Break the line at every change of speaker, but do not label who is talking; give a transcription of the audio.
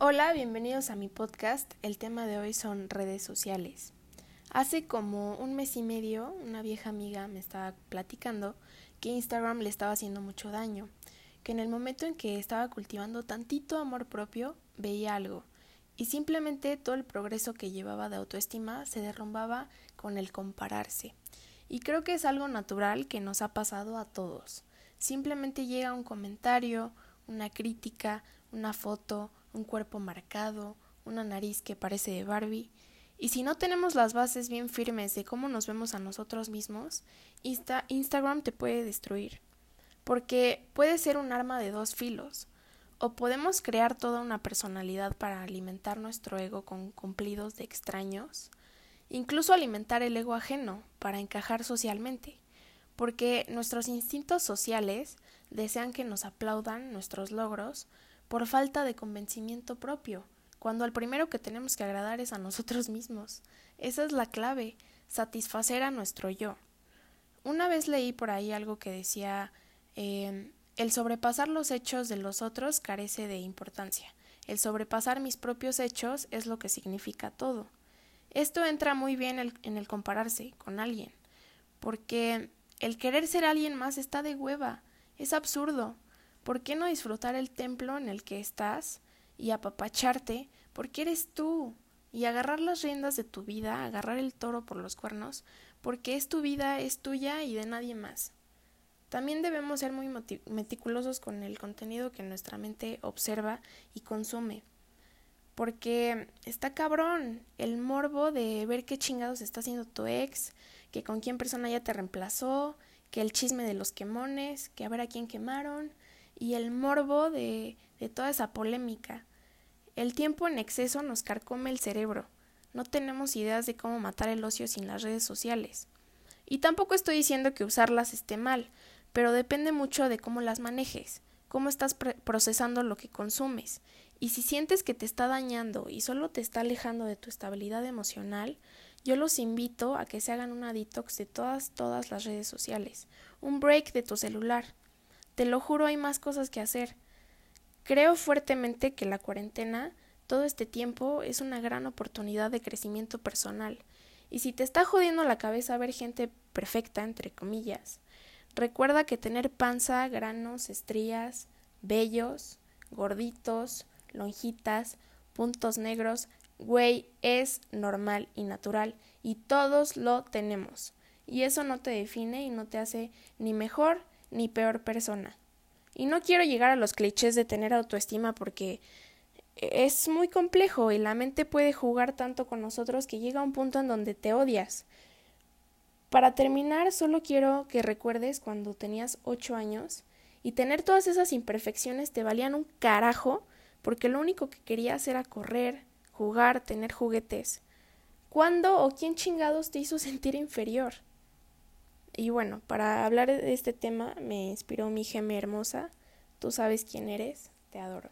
Hola, bienvenidos a mi podcast. El tema de hoy son redes sociales. Hace como un mes y medio, una vieja amiga me estaba platicando que Instagram le estaba haciendo mucho daño, que en el momento en que estaba cultivando tantito amor propio, veía algo, y simplemente todo el progreso que llevaba de autoestima se derrumbaba con el compararse. Y creo que es algo natural que nos ha pasado a todos. Simplemente llega un comentario, una crítica, una foto, un cuerpo marcado, una nariz que parece de Barbie, y si no tenemos las bases bien firmes de cómo nos vemos a nosotros mismos, Instagram te puede destruir, porque puede ser un arma de dos filos, o podemos crear toda una personalidad para alimentar nuestro ego con cumplidos de extraños, incluso alimentar el ego ajeno para encajar socialmente, porque nuestros instintos sociales desean que nos aplaudan nuestros logros, por falta de convencimiento propio, cuando al primero que tenemos que agradar es a nosotros mismos. Esa es la clave, satisfacer a nuestro yo. Una vez leí por ahí algo que decía em, el sobrepasar los hechos de los otros carece de importancia. El sobrepasar mis propios hechos es lo que significa todo. Esto entra muy bien en el compararse con alguien, porque el querer ser alguien más está de hueva, es absurdo. ¿Por qué no disfrutar el templo en el que estás y apapacharte porque eres tú? Y agarrar las riendas de tu vida, agarrar el toro por los cuernos, porque es tu vida, es tuya y de nadie más. También debemos ser muy meticulosos con el contenido que nuestra mente observa y consume. Porque está cabrón el morbo de ver qué chingados está haciendo tu ex, que con quién persona ya te reemplazó, que el chisme de los quemones, que a ver a quién quemaron, y el morbo de, de toda esa polémica. El tiempo en exceso nos carcome el cerebro. No tenemos ideas de cómo matar el ocio sin las redes sociales. Y tampoco estoy diciendo que usarlas esté mal, pero depende mucho de cómo las manejes, cómo estás procesando lo que consumes. Y si sientes que te está dañando y solo te está alejando de tu estabilidad emocional, yo los invito a que se hagan una detox de todas, todas las redes sociales, un break de tu celular, te lo juro, hay más cosas que hacer. Creo fuertemente que la cuarentena, todo este tiempo, es una gran oportunidad de crecimiento personal. Y si te está jodiendo la cabeza ver gente perfecta, entre comillas, recuerda que tener panza, granos, estrías, vellos, gorditos, lonjitas, puntos negros, güey, es normal y natural y todos lo tenemos. Y eso no te define y no te hace ni mejor ni peor persona. Y no quiero llegar a los clichés de tener autoestima porque es muy complejo y la mente puede jugar tanto con nosotros que llega a un punto en donde te odias. Para terminar, solo quiero que recuerdes cuando tenías ocho años y tener todas esas imperfecciones te valían un carajo porque lo único que querías era correr, jugar, tener juguetes. ¿Cuándo o quién chingados te hizo sentir inferior? Y bueno, para hablar de este tema me inspiró mi geme hermosa. Tú sabes quién eres, te adoro.